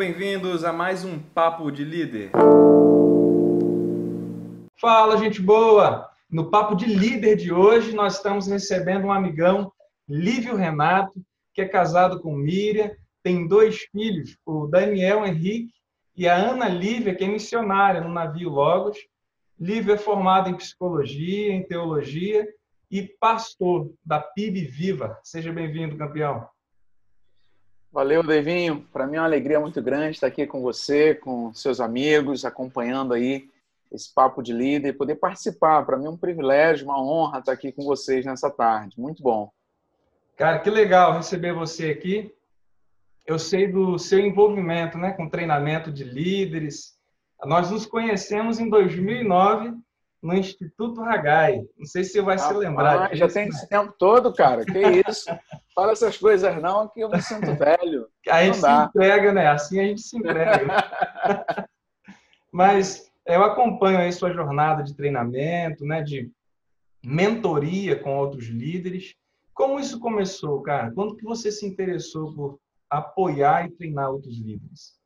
bem-vindos a mais um Papo de Líder. Fala, gente boa! No Papo de Líder de hoje, nós estamos recebendo um amigão, Lívio Renato, que é casado com Miriam, tem dois filhos, o Daniel Henrique e a Ana Lívia, que é missionária no navio Logos. Lívio é formado em psicologia, em teologia e pastor da PIB Viva. Seja bem-vindo, campeão. Valeu, Devinho. Para mim é uma alegria muito grande estar aqui com você, com seus amigos, acompanhando aí esse papo de líder e poder participar. Para mim é um privilégio, uma honra estar aqui com vocês nessa tarde. Muito bom. Cara, que legal receber você aqui. Eu sei do seu envolvimento né, com treinamento de líderes. Nós nos conhecemos em 2009 no Instituto Ragai. Não sei se você vai ah, se lembrar. Ah, já tem esse tempo todo, cara. Que isso? Fala essas coisas não, que eu me sinto velho. A gente se entrega, né? Assim a gente se entrega. Mas eu acompanho aí sua jornada de treinamento, né? De mentoria com outros líderes. Como isso começou, cara? Quando que você se interessou por apoiar e treinar outros líderes?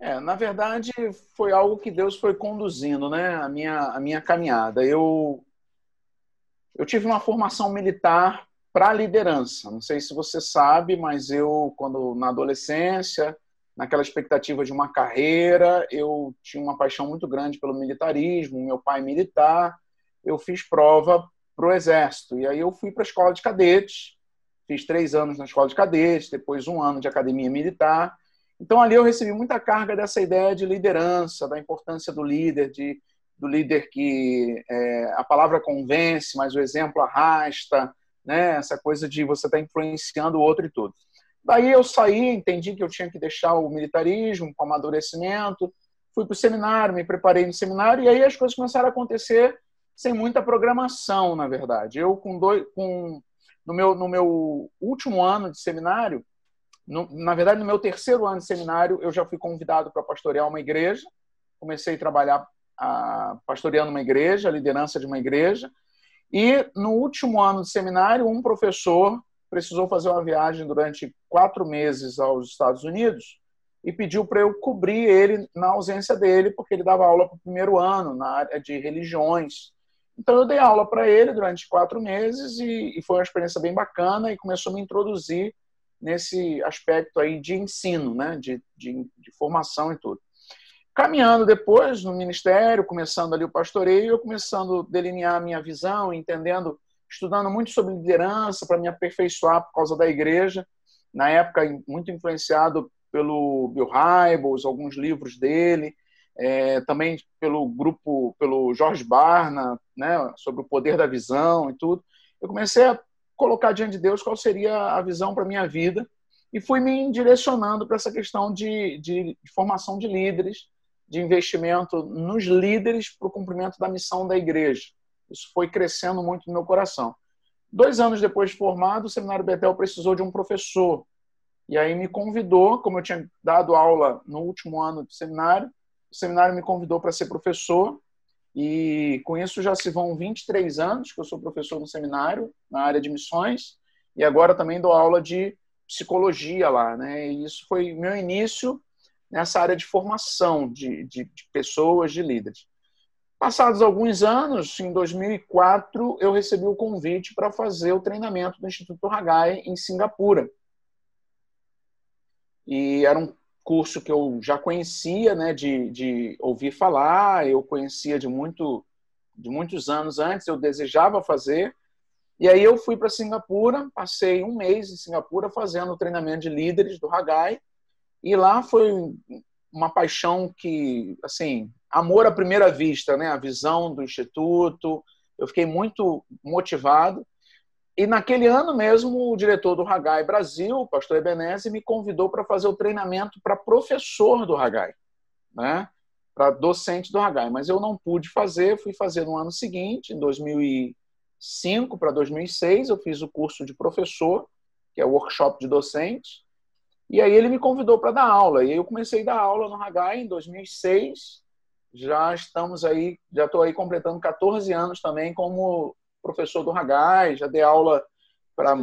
É, na verdade, foi algo que Deus foi conduzindo, né? A minha, a minha caminhada. Eu, eu tive uma formação militar para liderança. Não sei se você sabe, mas eu, quando na adolescência, naquela expectativa de uma carreira, eu tinha uma paixão muito grande pelo militarismo. Meu pai militar, eu fiz prova para o exército. E aí eu fui para a escola de cadetes. Fiz três anos na escola de cadetes, depois um ano de academia militar então ali eu recebi muita carga dessa ideia de liderança, da importância do líder, de, do líder que é, a palavra convence, mas o exemplo arrasta, né? Essa coisa de você estar tá influenciando o outro e tudo. Daí eu saí, entendi que eu tinha que deixar o militarismo, o amadurecimento, fui para o seminário, me preparei no seminário e aí as coisas começaram a acontecer sem muita programação, na verdade. Eu com dois, com no meu no meu último ano de seminário no, na verdade, no meu terceiro ano de seminário, eu já fui convidado para pastorear uma igreja. Comecei a trabalhar a, pastoreando uma igreja, a liderança de uma igreja. E no último ano de seminário, um professor precisou fazer uma viagem durante quatro meses aos Estados Unidos e pediu para eu cobrir ele na ausência dele, porque ele dava aula para o primeiro ano na área de religiões. Então eu dei aula para ele durante quatro meses e, e, foi uma experiência bem bacana e começou a me introduzir nesse aspecto aí de ensino, né, de, de, de, formação e tudo. Caminhando depois no ministério, começando ali o pastoreio, eu começando a delinear a minha visão, entendendo, estudando muito sobre liderança para me aperfeiçoar por causa da igreja, na época muito influenciado pelo Bill Hybels, alguns livros dele, é, também pelo grupo, pelo Jorge Barna, né, sobre o poder da visão e tudo. Eu comecei a colocar diante de Deus qual seria a visão para minha vida e fui me direcionando para essa questão de, de, de, formação de líderes, de investimento nos líderes para o cumprimento da missão da igreja. Isso foi crescendo muito no meu coração. Dois anos depois de formado, o Seminário Betel precisou de um professor. E aí me convidou, como eu tinha dado aula no último ano do seminário, o seminário me convidou para ser professor e com isso já se vão 23 anos que eu sou professor no seminário, na área de missões, e agora também dou aula de psicologia lá. Né? E isso foi meu início nessa área de formação de, de, de pessoas, de líderes. Passados alguns anos, em 2004, eu recebi o convite para fazer o treinamento do Instituto Hagai em Singapura. E era um curso que eu já conhecia, né, de, de ouvir falar, eu conhecia de muito de muitos anos antes, eu desejava fazer. E aí eu fui para Singapura, passei um mês em Singapura fazendo o treinamento de líderes do Hagai, e lá foi uma paixão que, assim, amor à primeira vista, né, a visão do instituto, eu fiquei muito motivado. E naquele ano mesmo, o diretor do Hagai Brasil, o pastor Ebeneze, me convidou para fazer o treinamento para professor do Hagai, né? para docente do Hagai. Mas eu não pude fazer, fui fazer no ano seguinte, em 2005 para 2006, eu fiz o curso de professor, que é o workshop de docente, e aí ele me convidou para dar aula. E aí eu comecei a dar aula no Hagai em 2006. Já estamos aí, já estou aí completando 14 anos também como professor do Hagai, já dei aula para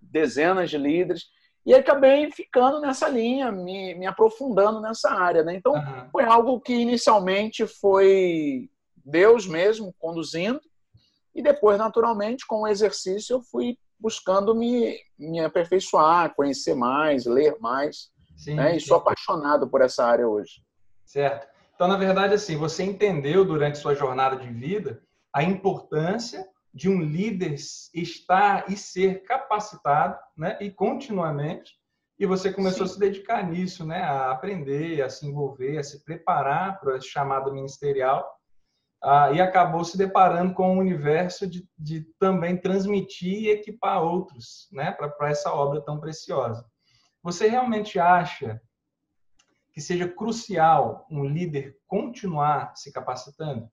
dezenas de líderes. E acabei ficando nessa linha, me, me aprofundando nessa área. Né? Então, uhum. foi algo que inicialmente foi Deus mesmo conduzindo, e depois, naturalmente, com o exercício, eu fui buscando me, me aperfeiçoar, conhecer mais, ler mais. Sim, né? E sou apaixonado por essa área hoje. Certo. Então, na verdade, assim, você entendeu durante sua jornada de vida a importância de um líder estar e ser capacitado, né, e continuamente, e você começou Sim. a se dedicar nisso, né, a aprender, a se envolver, a se preparar para esse chamado ministerial, ah, e acabou se deparando com o universo de, de também transmitir e equipar outros, né, para essa obra tão preciosa. Você realmente acha que seja crucial um líder continuar se capacitando?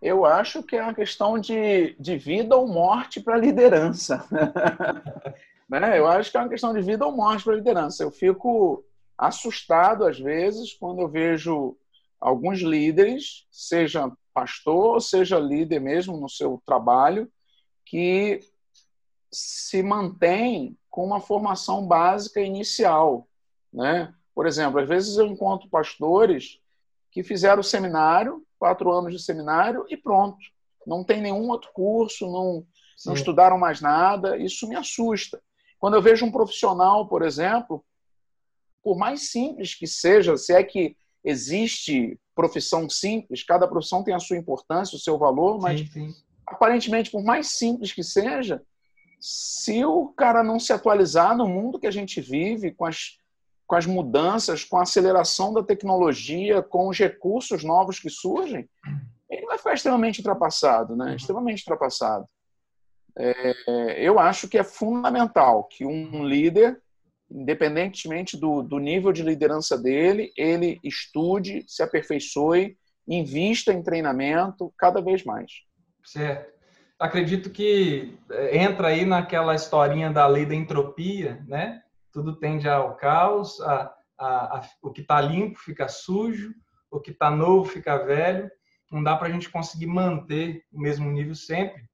Eu acho que é uma questão de, de vida ou morte para a liderança. né? Eu acho que é uma questão de vida ou morte para a liderança. Eu fico assustado, às vezes, quando eu vejo alguns líderes, seja pastor, seja líder mesmo no seu trabalho, que se mantém com uma formação básica inicial, né? Por exemplo, às vezes eu encontro pastores que fizeram o seminário, quatro anos de seminário e pronto. Não tem nenhum outro curso, não, não estudaram mais nada. Isso me assusta. Quando eu vejo um profissional, por exemplo, por mais simples que seja, se é que existe profissão simples, cada profissão tem a sua importância, o seu valor, mas sim, sim. aparentemente, por mais simples que seja, se o cara não se atualizar no mundo que a gente vive, com as com as mudanças, com a aceleração da tecnologia, com os recursos novos que surgem, ele vai ficar extremamente ultrapassado, né? Uhum. Extremamente ultrapassado. É, eu acho que é fundamental que um líder, independentemente do, do nível de liderança dele, ele estude, se aperfeiçoe, invista em treinamento cada vez mais. Certo. Acredito que é, entra aí naquela historinha da lei da entropia, né? Tudo tende ao caos, a, a, a, o que está limpo fica sujo, o que está novo fica velho. Não dá para a gente conseguir manter o mesmo nível sempre,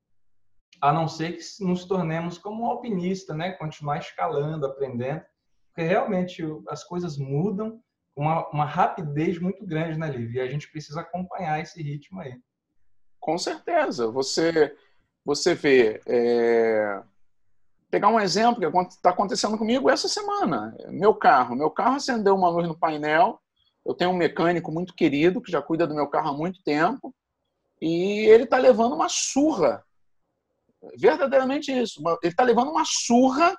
a não ser que nos tornemos como um alpinista, né? continuar escalando, aprendendo, porque realmente as coisas mudam com uma, uma rapidez muito grande, né, Liv? E a gente precisa acompanhar esse ritmo aí. Com certeza. Você, você vê. É pegar um exemplo que está acontecendo comigo essa semana. Meu carro. Meu carro acendeu uma luz no painel. Eu tenho um mecânico muito querido que já cuida do meu carro há muito tempo. E ele está levando uma surra. Verdadeiramente isso. Ele está levando uma surra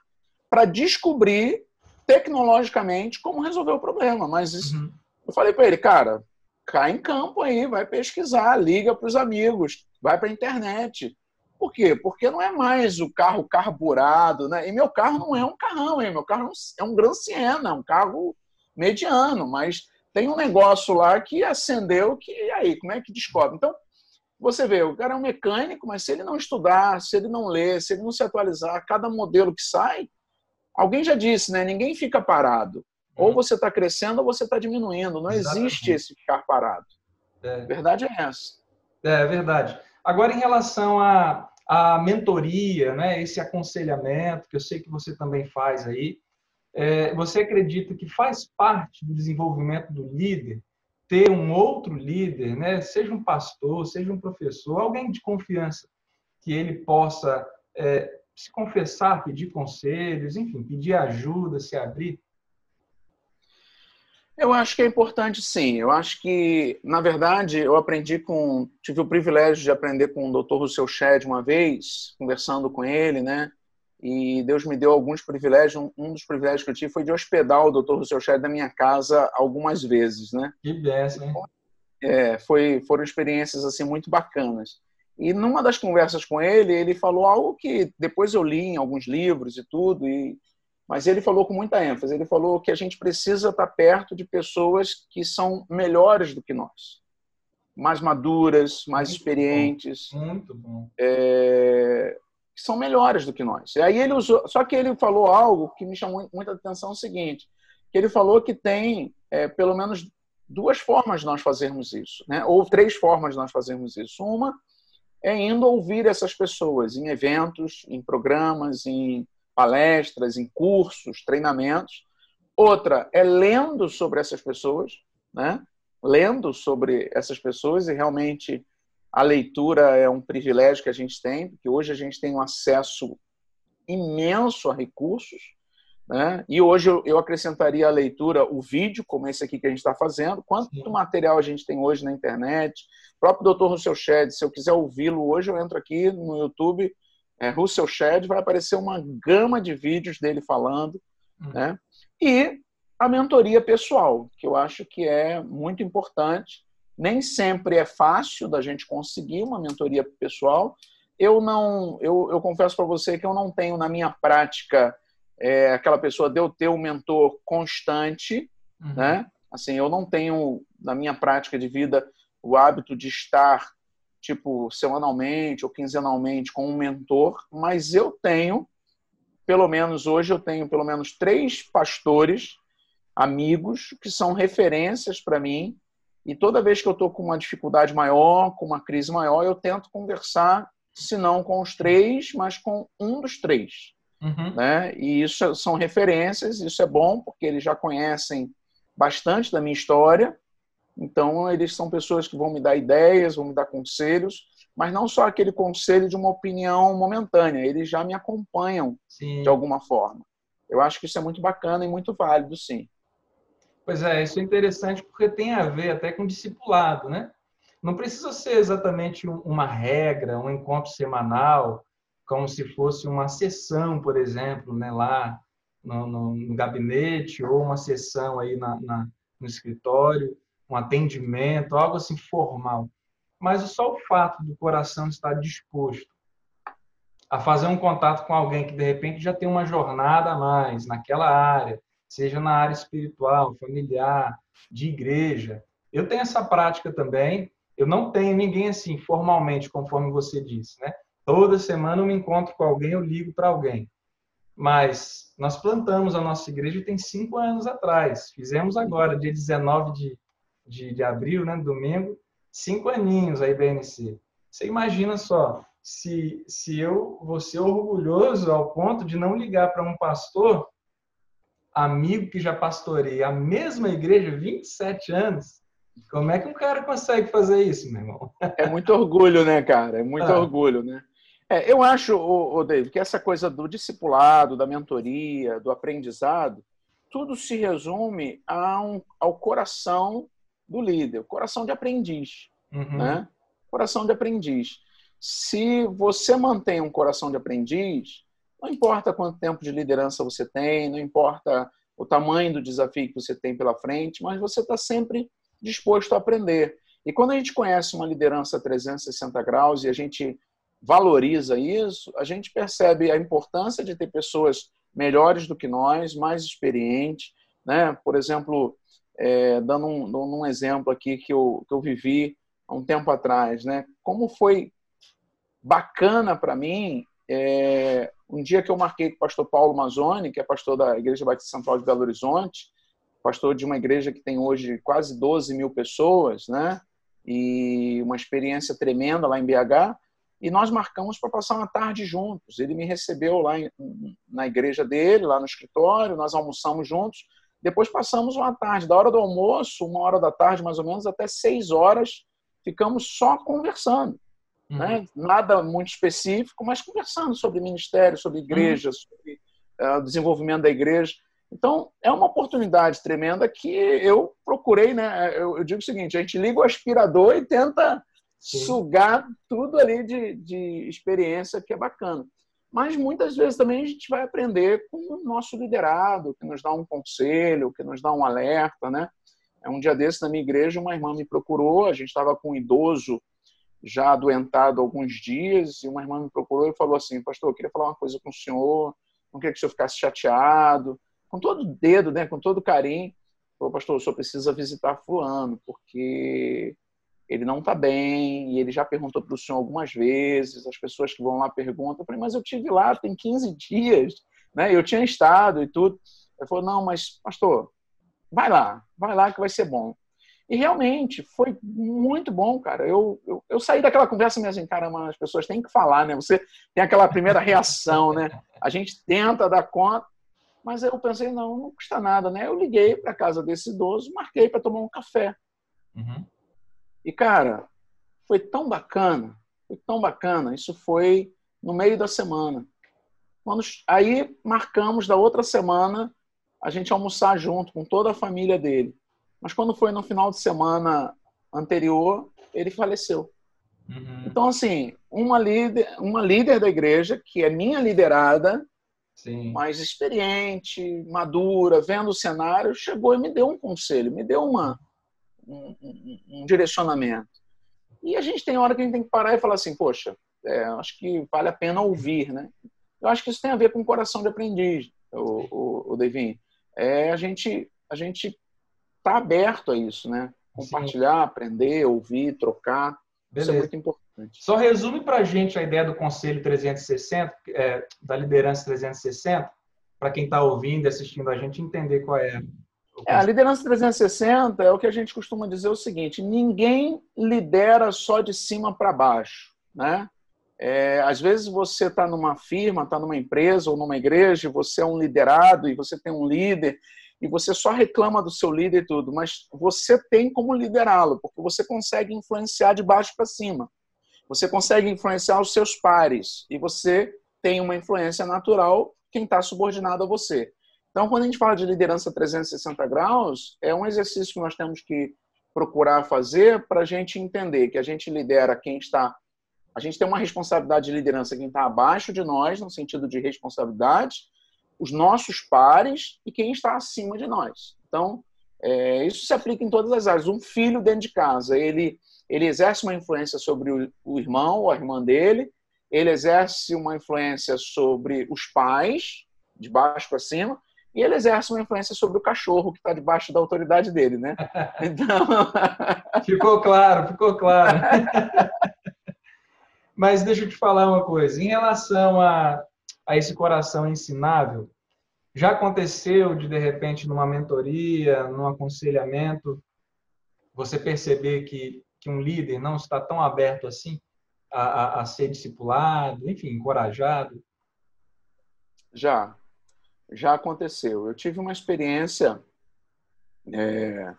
para descobrir tecnologicamente como resolver o problema. Mas isso, uhum. eu falei para ele, cara, cai em campo aí, vai pesquisar, liga para os amigos, vai para a internet por quê? Porque não é mais o carro carburado, né? E meu carro não é um carrão, hein? meu carro é um Gran Siena, é um carro mediano, mas tem um negócio lá que acendeu que e aí, como é que descobre? Então, você vê, o cara é um mecânico, mas se ele não estudar, se ele não ler, se ele não se atualizar, cada modelo que sai, alguém já disse, né? Ninguém fica parado. Ou você está crescendo ou você está diminuindo. Não Exatamente. existe esse ficar parado. É. A verdade é essa. É, é verdade. Agora, em relação à, à mentoria, né, esse aconselhamento, que eu sei que você também faz aí, é, você acredita que faz parte do desenvolvimento do líder ter um outro líder, né, seja um pastor, seja um professor, alguém de confiança, que ele possa é, se confessar, pedir conselhos, enfim, pedir ajuda, se abrir? Eu acho que é importante, sim. Eu acho que, na verdade, eu aprendi com. Tive o privilégio de aprender com o Dr. Rousseau Shedd uma vez, conversando com ele, né? E Deus me deu alguns privilégios. Um dos privilégios que eu tive foi de hospedar o Dr. Rousseau Shedd na minha casa algumas vezes, né? Que benção, hein? É, foi, foram experiências assim muito bacanas. E numa das conversas com ele, ele falou algo que depois eu li em alguns livros e tudo, e mas ele falou com muita ênfase. Ele falou que a gente precisa estar perto de pessoas que são melhores do que nós, mais maduras, mais muito experientes, bom. muito bom, é, que são melhores do que nós. E aí ele usou, só que ele falou algo que me chamou muita atenção: é o seguinte, que ele falou que tem é, pelo menos duas formas de nós fazermos isso, né? Ou três formas de nós fazermos isso. Uma é indo ouvir essas pessoas em eventos, em programas, em palestras, em cursos, treinamentos. Outra é lendo sobre essas pessoas, né? lendo sobre essas pessoas e realmente a leitura é um privilégio que a gente tem, porque hoje a gente tem um acesso imenso a recursos, né? E hoje eu acrescentaria a leitura, o vídeo, como esse aqui que a gente está fazendo. Quanto Sim. material a gente tem hoje na internet? O próprio doutor Russell Shedd, se eu quiser ouvi-lo hoje, eu entro aqui no YouTube, é, Russell Shedd, vai aparecer uma gama de vídeos dele falando. Uhum. Né? E a mentoria pessoal, que eu acho que é muito importante. Nem sempre é fácil da gente conseguir uma mentoria pessoal. Eu não, eu, eu confesso para você que eu não tenho na minha prática é, aquela pessoa de eu ter um mentor constante, uhum. né? Assim, eu não tenho na minha prática de vida o hábito de estar tipo semanalmente ou quinzenalmente com um mentor, mas eu tenho, pelo menos hoje eu tenho pelo menos três pastores amigos que são referências para mim. E toda vez que eu estou com uma dificuldade maior, com uma crise maior, eu tento conversar, se não com os três, mas com um dos três. Uhum. Né? E isso são referências, isso é bom, porque eles já conhecem bastante da minha história. Então, eles são pessoas que vão me dar ideias, vão me dar conselhos, mas não só aquele conselho de uma opinião momentânea, eles já me acompanham sim. de alguma forma. Eu acho que isso é muito bacana e muito válido, sim. Pois é, isso é interessante porque tem a ver até com discipulado, né? Não precisa ser exatamente uma regra, um encontro semanal, como se fosse uma sessão, por exemplo, né, lá no, no, no gabinete, ou uma sessão aí na, na, no escritório, um atendimento, algo assim formal. Mas só o fato do coração estar disposto a fazer um contato com alguém que de repente já tem uma jornada a mais naquela área, seja na área espiritual, familiar, de igreja. Eu tenho essa prática também. Eu não tenho ninguém assim formalmente, conforme você disse, né? Toda semana eu me encontro com alguém, eu ligo para alguém. Mas nós plantamos a nossa igreja tem cinco anos atrás. Fizemos agora, dia 19 de, de, de abril, né, domingo, cinco aninhos a IBNC. Você imagina só, se, se eu vou ser orgulhoso ao ponto de não ligar para um pastor amigo que já pastorei a mesma igreja 27 anos. Como é que um cara consegue fazer isso, meu irmão? É muito orgulho, né, cara? É muito ah. orgulho, né? É, eu acho, o, David, que essa coisa do discipulado, da mentoria, do aprendizado, tudo se resume a um, ao coração do líder, coração de aprendiz, uhum. né? Coração de aprendiz. Se você mantém um coração de aprendiz, não importa quanto tempo de liderança você tem, não importa o tamanho do desafio que você tem pela frente, mas você está sempre disposto a aprender. E quando a gente conhece uma liderança 360 graus e a gente valoriza isso, a gente percebe a importância de ter pessoas melhores do que nós, mais experientes. Né? Por exemplo, é, dando, um, um exemplo aqui que eu, que eu vivi há um tempo atrás, né? como foi bacana para mim é, um dia que eu marquei com o pastor Paulo Mazzoni, que é pastor da Igreja Batista Central de Belo Horizonte, pastor de uma igreja que tem hoje quase 12 mil pessoas, né? E uma experiência tremenda lá em BH. E nós marcamos para passar uma tarde juntos. Ele me recebeu lá em, na igreja dele, lá no escritório, nós almoçamos juntos. Depois passamos uma tarde, da hora do almoço, uma hora da tarde mais ou menos, até seis horas, ficamos só conversando. Uhum. Né? Nada muito específico, mas conversando sobre ministério, sobre igreja, uhum. sobre uh, desenvolvimento da igreja. Então, é uma oportunidade tremenda que eu procurei, né? Eu, eu digo o seguinte: a gente liga o aspirador e tenta Sim. sugar tudo ali de, de experiência que é bacana. Mas muitas vezes também a gente vai aprender com o nosso liderado, que nos dá um conselho, que nos dá um alerta, né? É um dia desse na minha igreja, uma irmã me procurou, a gente estava com um idoso já adoentado alguns dias, e uma irmã me procurou e falou assim: Pastor, eu queria falar uma coisa com o senhor, não queria que o senhor ficasse chateado, com todo o dedo, né, com todo carinho. Falou, pastor, o senhor precisa visitar Fulano, porque ele não está bem, e ele já perguntou para o senhor algumas vezes, as pessoas que vão lá perguntam. Eu falei, mas eu tive lá, tem 15 dias, né? eu tinha estado e tudo. Ele falou, não, mas, pastor, vai lá, vai lá que vai ser bom. E realmente foi muito bom, cara. Eu, eu, eu saí daquela conversa mesmo assim, caramba, as pessoas têm que falar, né? Você tem aquela primeira reação, né? a gente tenta dar conta, mas eu pensei, não, não custa nada, né? Eu liguei para casa desse idoso, marquei para tomar um café. Uhum. E, cara, foi tão bacana, foi tão bacana. Isso foi no meio da semana. Quando, aí marcamos da outra semana a gente almoçar junto com toda a família dele. Mas quando foi no final de semana anterior, ele faleceu. Uhum. Então, assim, uma líder, uma líder da igreja, que é minha liderada, Sim. mais experiente, madura, vendo o cenário, chegou e me deu um conselho, me deu uma, um, um, um direcionamento. E a gente tem hora que a gente tem que parar e falar assim, poxa, é, acho que vale a pena ouvir, né? Eu acho que isso tem a ver com o coração de aprendiz, o, o, o Devin. É, a gente a gente está aberto a isso, né? Compartilhar, Sim. aprender, ouvir, trocar. Beleza. Isso é muito importante. Só resume para a gente a ideia do Conselho 360, é, da liderança 360, para quem está ouvindo e assistindo a gente entender qual é. É. A liderança 360 é o que a gente costuma dizer o seguinte: ninguém lidera só de cima para baixo, né? É, às vezes você está numa firma, está numa empresa ou numa igreja, você é um liderado e você tem um líder e você só reclama do seu líder e tudo, mas você tem como liderá-lo, porque você consegue influenciar de baixo para cima. Você consegue influenciar os seus pares e você tem uma influência natural quem está subordinado a você. Então, quando a gente fala de liderança 360 graus, é um exercício que nós temos que procurar fazer para a gente entender que a gente lidera quem está. A gente tem uma responsabilidade de liderança quem está abaixo de nós, no sentido de responsabilidade, os nossos pares e quem está acima de nós. Então, é, isso se aplica em todas as áreas. Um filho dentro de casa, ele, ele exerce uma influência sobre o, o irmão ou a irmã dele, ele exerce uma influência sobre os pais, de baixo para cima, e ele exerce uma influência sobre o cachorro que está debaixo da autoridade dele, né? Então... ficou claro, ficou claro. Mas deixa eu te falar uma coisa. Em relação a a esse coração ensinável? Já aconteceu de, de repente, numa mentoria, num aconselhamento, você perceber que, que um líder não está tão aberto assim a, a, a ser discipulado, enfim, encorajado? Já, já aconteceu. Eu tive uma experiência é,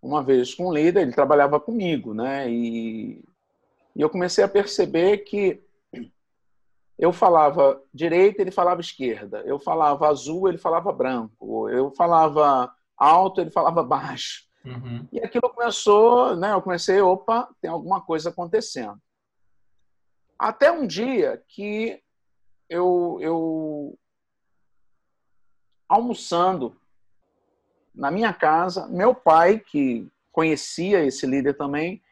uma vez com um líder, ele trabalhava comigo, né? E, e eu comecei a perceber que eu falava direita, ele falava esquerda. Eu falava azul, ele falava branco. Eu falava alto, ele falava baixo. Uhum. E aquilo começou, né? Eu comecei, opa, tem alguma coisa acontecendo. Até um dia que eu, eu almoçando na minha casa, meu pai, que conhecia esse líder também,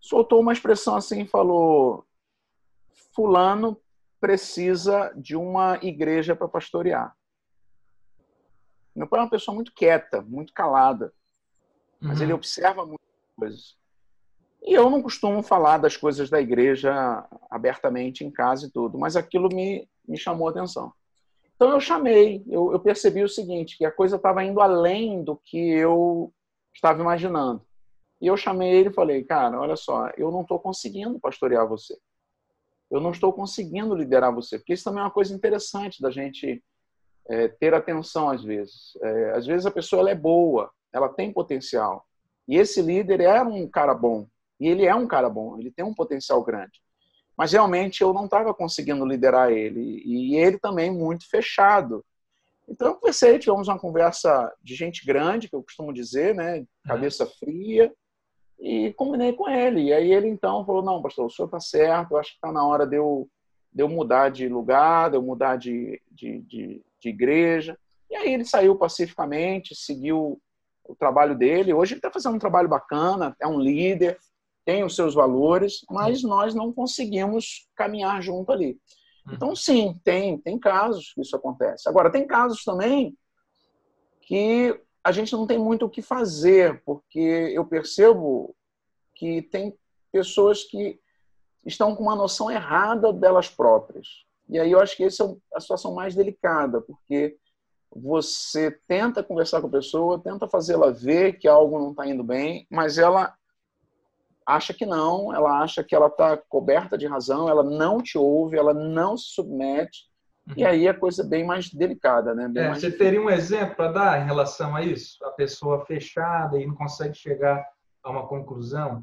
soltou uma expressão assim e falou: Fulano precisa de uma igreja para pastorear. Meu pai é uma pessoa muito quieta, muito calada, mas uhum. ele observa muitas coisas. E eu não costumo falar das coisas da igreja abertamente em casa e tudo, mas aquilo me, me chamou a atenção. Então eu chamei, eu, eu percebi o seguinte, que a coisa estava indo além do que eu estava imaginando. E eu chamei ele e falei, cara, olha só, eu não estou conseguindo pastorear você eu não estou conseguindo liderar você. Porque isso também é uma coisa interessante da gente é, ter atenção às vezes. É, às vezes a pessoa é boa, ela tem potencial. E esse líder é um cara bom. E ele é um cara bom, ele tem um potencial grande. Mas realmente eu não estava conseguindo liderar ele. E ele também muito fechado. Então eu conversei, tivemos uma conversa de gente grande, que eu costumo dizer, né? Cabeça fria e combinei com ele. E aí ele então falou: Não, pastor, o senhor está certo, acho que está na hora de eu, de eu mudar de lugar, de eu mudar de, de, de, de igreja. E aí ele saiu pacificamente, seguiu o trabalho dele. Hoje ele está fazendo um trabalho bacana, é um líder, tem os seus valores, mas nós não conseguimos caminhar junto ali. Então, sim, tem, tem casos que isso acontece. Agora, tem casos também que a gente não tem muito o que fazer, porque eu percebo que tem pessoas que estão com uma noção errada delas próprias. E aí eu acho que essa é a situação mais delicada, porque você tenta conversar com a pessoa, tenta fazê-la ver que algo não está indo bem, mas ela acha que não, ela acha que ela está coberta de razão, ela não te ouve, ela não se submete, Uhum. E aí a coisa é bem mais delicada, né? É, mais você teria um exemplo para dar em relação a isso? A pessoa fechada e não consegue chegar a uma conclusão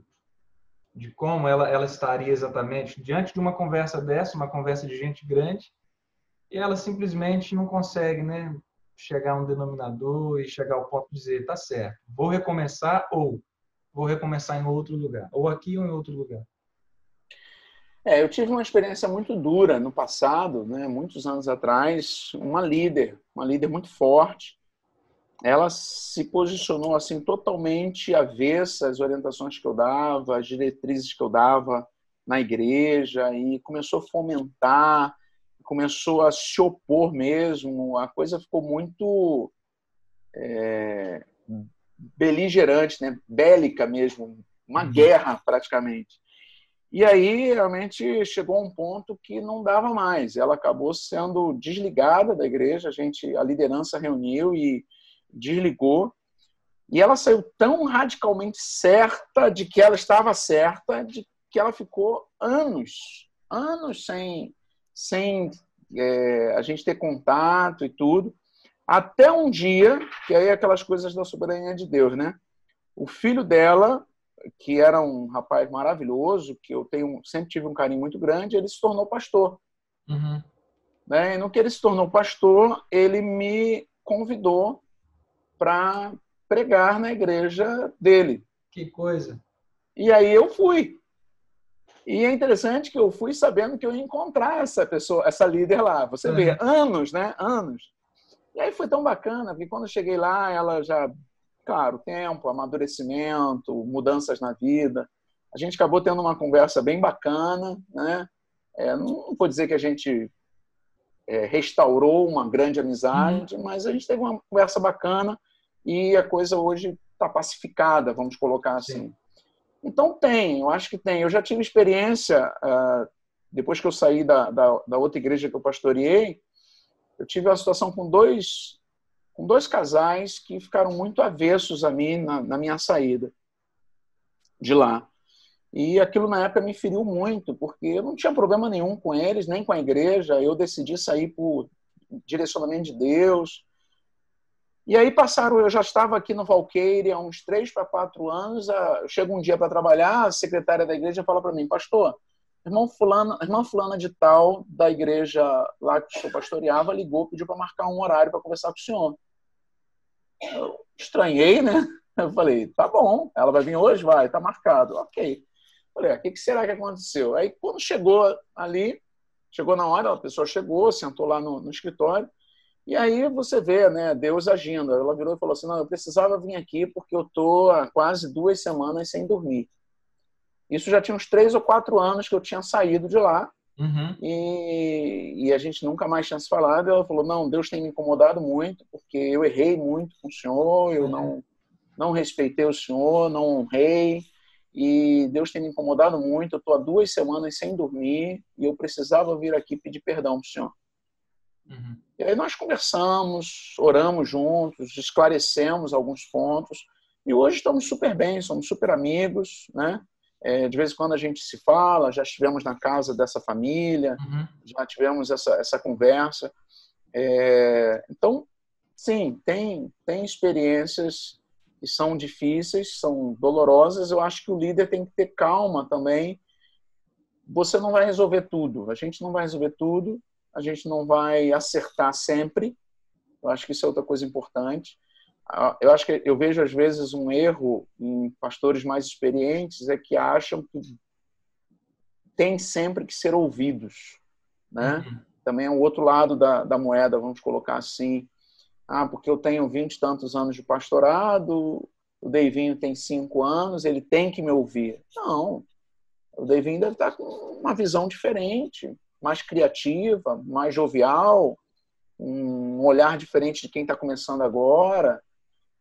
de como ela, ela estaria exatamente diante de uma conversa dessa, uma conversa de gente grande, e ela simplesmente não consegue, né? Chegar a um denominador e chegar ao ponto de dizer, tá certo, vou recomeçar ou vou recomeçar em outro lugar, ou aqui ou em outro lugar. É, eu tive uma experiência muito dura no passado, né, muitos anos atrás, uma líder, uma líder muito forte. Ela se posicionou assim totalmente avessa às orientações que eu dava, às diretrizes que eu dava na igreja e começou a fomentar, começou a se opor mesmo. A coisa ficou muito é, beligerante, né? bélica mesmo, uma uhum. guerra praticamente. E aí realmente chegou a um ponto que não dava mais. Ela acabou sendo desligada da igreja, a gente, a liderança reuniu e desligou. E ela saiu tão radicalmente certa de que ela estava certa, de que ela ficou anos, anos sem, sem é, a gente ter contato e tudo. Até um dia, que aí é aquelas coisas da soberania de Deus, né? O filho dela que era um rapaz maravilhoso, que eu tenho sempre tive um carinho muito grande, ele se tornou pastor. Uhum. Né? E no que ele se tornou pastor, ele me convidou para pregar na igreja dele. Que coisa! E aí eu fui. E é interessante que eu fui sabendo que eu ia encontrar essa pessoa, essa líder lá. Você uhum. vê, anos, né? Anos. E aí foi tão bacana, porque quando eu cheguei lá, ela já claro, tempo, amadurecimento, mudanças na vida. A gente acabou tendo uma conversa bem bacana, né? É, não vou dizer que a gente é, restaurou uma grande amizade, uhum. mas a gente teve uma conversa bacana e a coisa hoje está pacificada, vamos colocar assim. Sim. Então tem, eu acho que tem. Eu já tive experiência, uh, depois que eu saí da, da, da outra igreja que eu pastoreei, eu tive uma situação com dois com dois casais que ficaram muito avessos a mim na, na minha saída de lá. E aquilo na época me feriu muito, porque eu não tinha problema nenhum com eles, nem com a igreja. Eu decidi sair por direcionamento de Deus. E aí passaram, eu já estava aqui no Valqueire há uns três para quatro anos. Chega um dia para trabalhar, a secretária da igreja fala para mim, pastor, irmão fulano, irmã fulana de tal da igreja lá que o senhor pastoreava ligou, pediu para marcar um horário para conversar com o senhor. Eu estranhei, né? Eu falei, tá bom, ela vai vir hoje? Vai, tá marcado. Ok. Falei, ah, o que, que será que aconteceu? Aí, quando chegou ali, chegou na hora, a pessoa chegou, sentou lá no, no escritório, e aí você vê, né, Deus agindo. Ela virou e falou assim, não, eu precisava vir aqui porque eu tô há quase duas semanas sem dormir. Isso já tinha uns três ou quatro anos que eu tinha saído de lá. Uhum. E, e, a gente nunca mais tinha se falado. Ela falou: Não, Deus tem me incomodado muito, porque eu errei muito com o senhor, eu não, não respeitei o senhor, não honrei. E Deus tem me incomodado muito. Eu estou há duas semanas sem dormir e eu precisava vir aqui pedir perdão para o senhor. Uhum. E aí nós conversamos, oramos juntos, esclarecemos alguns pontos. E hoje estamos super bem, somos super amigos, né? É, de vez em quando a gente se fala, já estivemos na casa dessa família, uhum. já tivemos essa, essa conversa. É, então, sim, tem, tem experiências que são difíceis, são dolorosas. Eu acho que o líder tem que ter calma também. Você não vai resolver tudo, a gente não vai resolver tudo, a gente não vai acertar sempre. Eu acho que isso é outra coisa importante. Ah, eu acho que eu vejo às vezes um erro em pastores mais experientes é que acham que tem sempre que ser ouvidos, né? Uhum. Também é um outro lado da, da moeda, vamos colocar assim. Ah, porque eu tenho vinte e tantos anos de pastorado, o Deivinho tem cinco anos, ele tem que me ouvir. Não, o Deivinho deve estar com uma visão diferente, mais criativa, mais jovial, um olhar diferente de quem está começando agora.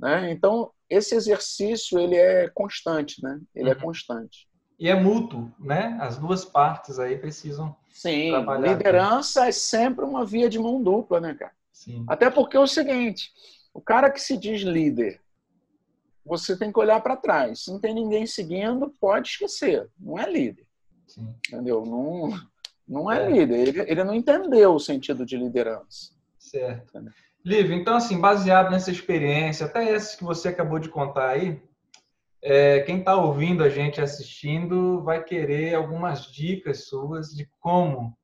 Né? Então, esse exercício ele é constante, né? Ele é uhum. é constante. E é mútuo, né? As duas partes aí precisam Sim, liderança é sempre uma via de mão dupla, né, cara? Sim. Até porque é o seguinte, o cara que se diz líder, você tem que olhar para trás. Se não tem ninguém seguindo, pode esquecer. Não é líder. Sim. Entendeu? Não, Não é, é. líder. Ele, ele não entendeu o sentido de liderança. Certo. Lívia, então, assim, baseado nessa experiência, até essas que você acabou de contar aí, é, quem está ouvindo a gente assistindo vai querer algumas dicas suas de como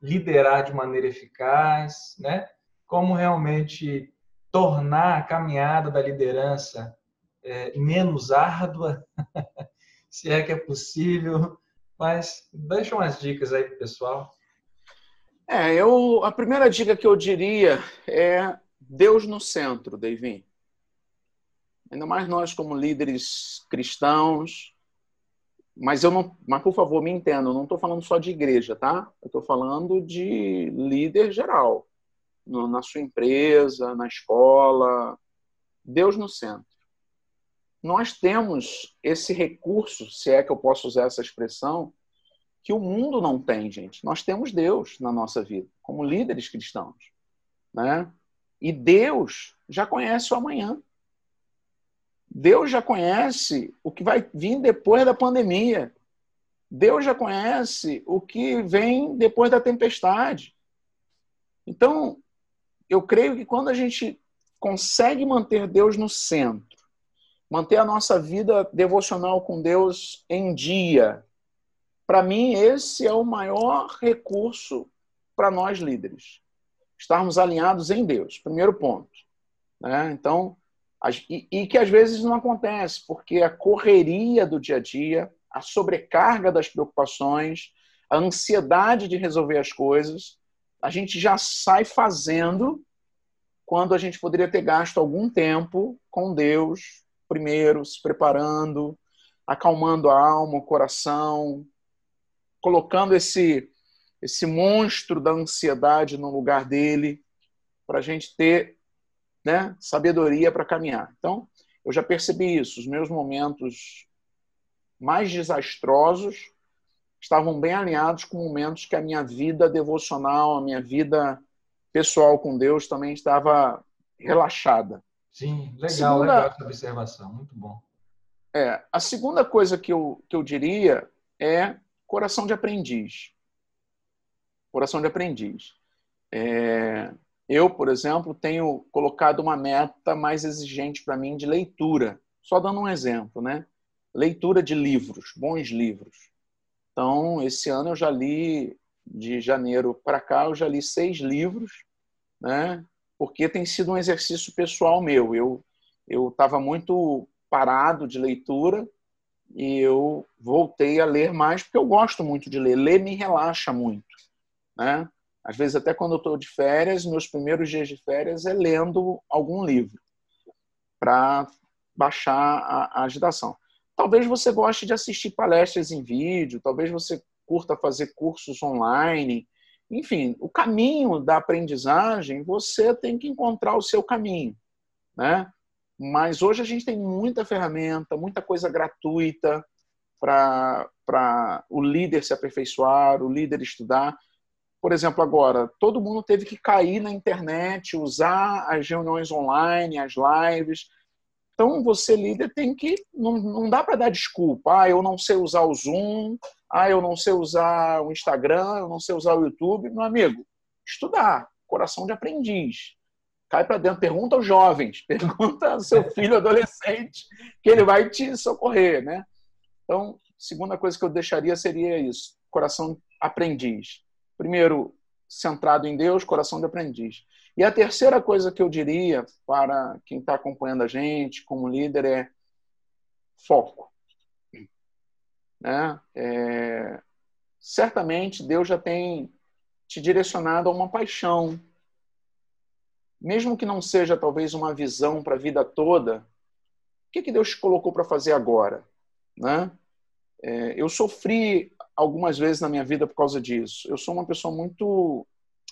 liderar de maneira eficaz, né? Como realmente tornar a caminhada da liderança é, menos árdua, se é que é possível. Mas deixa umas dicas aí para o pessoal. É, eu, a primeira dica que eu diria é Deus no centro, Davi. Ainda mais nós como líderes cristãos. Mas eu não, mas por favor, me entenda, eu não estou falando só de igreja, tá? Eu estou falando de líder geral, no, na sua empresa, na escola. Deus no centro. Nós temos esse recurso, se é que eu posso usar essa expressão, que o mundo não tem, gente. Nós temos Deus na nossa vida, como líderes cristãos. Né? E Deus já conhece o amanhã. Deus já conhece o que vai vir depois da pandemia. Deus já conhece o que vem depois da tempestade. Então, eu creio que quando a gente consegue manter Deus no centro, manter a nossa vida devocional com Deus em dia, para mim, esse é o maior recurso para nós líderes. Estarmos alinhados em Deus, primeiro ponto. Né? Então, e, e que às vezes não acontece, porque a correria do dia a dia, a sobrecarga das preocupações, a ansiedade de resolver as coisas, a gente já sai fazendo quando a gente poderia ter gasto algum tempo com Deus, primeiro, se preparando, acalmando a alma, o coração, colocando esse, esse monstro da ansiedade no lugar dele, para a gente ter né, sabedoria para caminhar. Então, eu já percebi isso. Os meus momentos mais desastrosos estavam bem alinhados com momentos que a minha vida devocional, a minha vida pessoal com Deus também estava relaxada. Sim, legal, segunda, legal essa observação, muito bom. É, a segunda coisa que eu, que eu diria é coração de aprendiz. Coração de aprendiz. É, eu, por exemplo, tenho colocado uma meta mais exigente para mim de leitura. Só dando um exemplo, né? Leitura de livros, bons livros. Então, esse ano eu já li, de janeiro para cá, eu já li seis livros, né? Porque tem sido um exercício pessoal meu. Eu eu estava muito parado de leitura e eu voltei a ler mais porque eu gosto muito de ler. Ler me relaxa muito, né? Às vezes até quando eu estou de férias, meus primeiros dias de férias é lendo algum livro para baixar a, agitação. Talvez você goste de assistir palestras em vídeo, talvez você curta fazer cursos online. Enfim, o caminho da aprendizagem, você tem que encontrar o seu caminho, né? Mas hoje a gente tem muita ferramenta, muita coisa gratuita para o líder se aperfeiçoar, o líder estudar. Por exemplo, agora, todo mundo teve que cair na internet, usar as reuniões online, as lives. Então, você, líder, tem que. Não, não dá para dar desculpa. Ah, eu não sei usar o Zoom. Ah, eu não sei usar o Instagram. Eu não sei usar o YouTube. Meu amigo, estudar. Coração de aprendiz cai para dentro, pergunta aos jovens, pergunta ao seu filho adolescente, que ele vai te socorrer, né? Então, segunda coisa que eu deixaria seria isso, coração aprendiz. Primeiro, centrado em Deus, coração de aprendiz. E a terceira coisa que eu diria para quem está acompanhando a gente como líder é foco. Né? É, certamente Deus já tem te direcionado a uma paixão, mesmo que não seja talvez uma visão para a vida toda, o que, que Deus te colocou para fazer agora? Né? É, eu sofri algumas vezes na minha vida por causa disso. Eu sou uma pessoa muito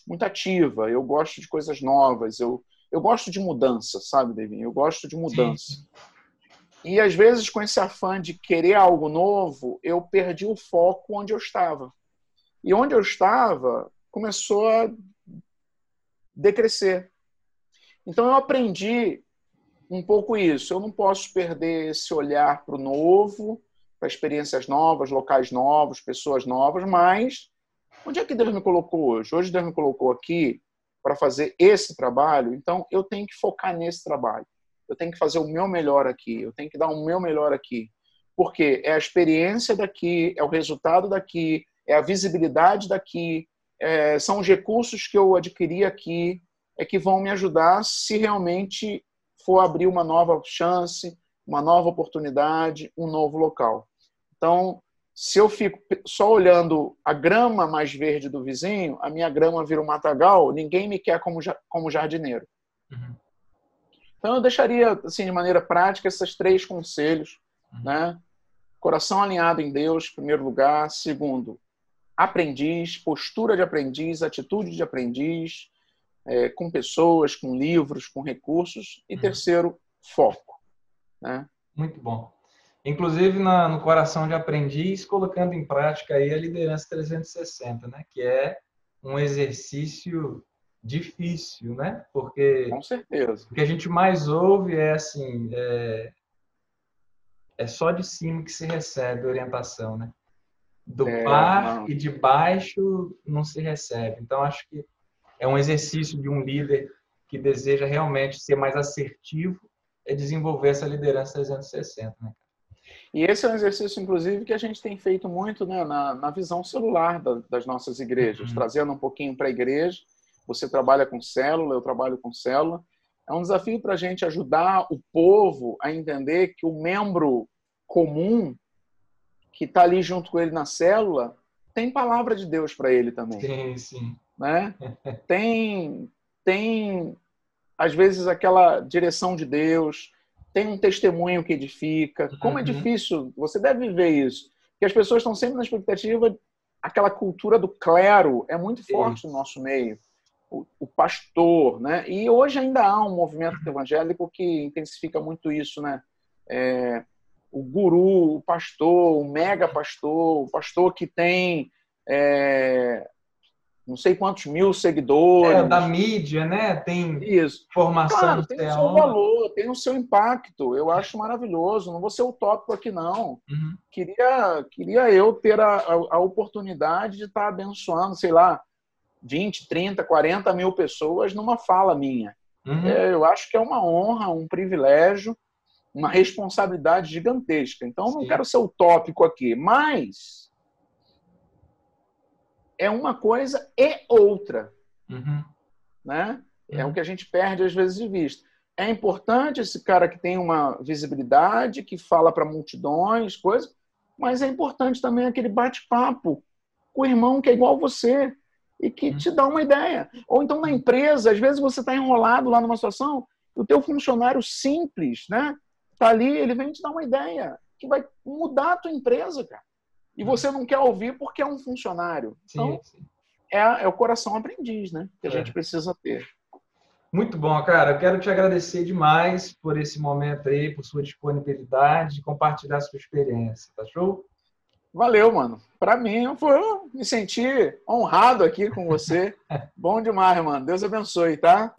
muito ativa, eu gosto de coisas novas, eu, eu gosto de mudança, sabe, Devin? Eu gosto de mudança. Sim. E às vezes, com esse afã de querer algo novo, eu perdi o foco onde eu estava. E onde eu estava começou a decrescer. Então eu aprendi um pouco isso. Eu não posso perder esse olhar para o novo, para experiências novas, locais novos, pessoas novas, mas Onde é que Deus me colocou hoje? Hoje Deus me colocou aqui para fazer esse trabalho, então eu tenho que focar nesse trabalho. Eu tenho que fazer o meu melhor aqui, eu tenho que dar o meu melhor aqui. Porque é a experiência daqui, é o resultado daqui, é a visibilidade daqui, é, são os recursos que eu adquiri aqui, é que vão me ajudar se realmente for abrir uma nova chance, uma nova oportunidade, um novo local. Então, se eu fico só olhando a grama mais verde do vizinho, a minha grama vira um matagal, ninguém me quer como, como jardineiro. Uhum. Então, eu deixaria, assim, de maneira prática, esses três conselhos. Uhum. Né? Coração alinhado em Deus, em primeiro lugar. Segundo, aprendiz, postura de aprendiz, atitude de aprendiz, é, com pessoas, com livros, com recursos. E uhum. terceiro, foco. Né? Muito bom inclusive na, no coração de aprendiz, colocando em prática aí a liderança 360, né? Que é um exercício difícil, né? Porque com certeza. O que a gente mais ouve é assim, é, é só de cima que se recebe orientação, né? Do é, par não. e de baixo não se recebe. Então acho que é um exercício de um líder que deseja realmente ser mais assertivo é desenvolver essa liderança 360, né? E esse é um exercício, inclusive, que a gente tem feito muito né, na, na visão celular da, das nossas igrejas, uhum. trazendo um pouquinho para a igreja. Você trabalha com célula, eu trabalho com célula. É um desafio para a gente ajudar o povo a entender que o membro comum que está ali junto com ele na célula tem palavra de Deus para ele também. Sim, sim. Né? Tem, tem, às vezes, aquela direção de Deus, tem um testemunho que edifica. Como é uhum. é difícil, você deve viver isso. Porque as pessoas estão sempre na expectativa, aquela cultura do clero é muito forte no nosso meio. O, o, pastor, né? E hoje ainda há um movimento evangélico que intensifica muito isso, né? É, o guru, o pastor, o mega pastor, o pastor que tem é, não sei quantos mil seguidores. É, da mídia, né? Tem Isso. formação. Claro, tem o seu valor, tem o seu impacto. Eu acho maravilhoso. Não vou ser utópico aqui, não. Uhum. Queria, queria eu ter a, a, a, oportunidade de estar abençoando, sei lá, 20, 30, 40 mil pessoas numa fala minha. Uhum. É, eu acho que é uma honra, um privilégio, uma responsabilidade gigantesca. Então, Sim. não quero ser utópico aqui, mas é uma coisa e outra. Uhum. Né? É uhum. o que a gente perde às vezes de vista. É importante esse cara que tem uma visibilidade, que fala para multidões, coisas, mas é importante também aquele bate-papo com o irmão que é igual você e que uhum. te dá uma ideia. Ou então na empresa, às vezes você está enrolado lá numa situação, o teu funcionário simples, né? Tá ali, ele vem te dar uma ideia que vai mudar a tua empresa, cara e você não quer ouvir porque é um funcionário. Então, sim, sim. É, é, o coração aprendiz, né? Que a é. gente precisa ter. Muito bom, cara. Eu quero te agradecer demais por esse momento aí, por sua disponibilidade de compartilhar sua experiência, tá show? Valeu, mano. Para mim, foi me sentir honrado aqui com você. bom demais, mano. Deus abençoe, tá?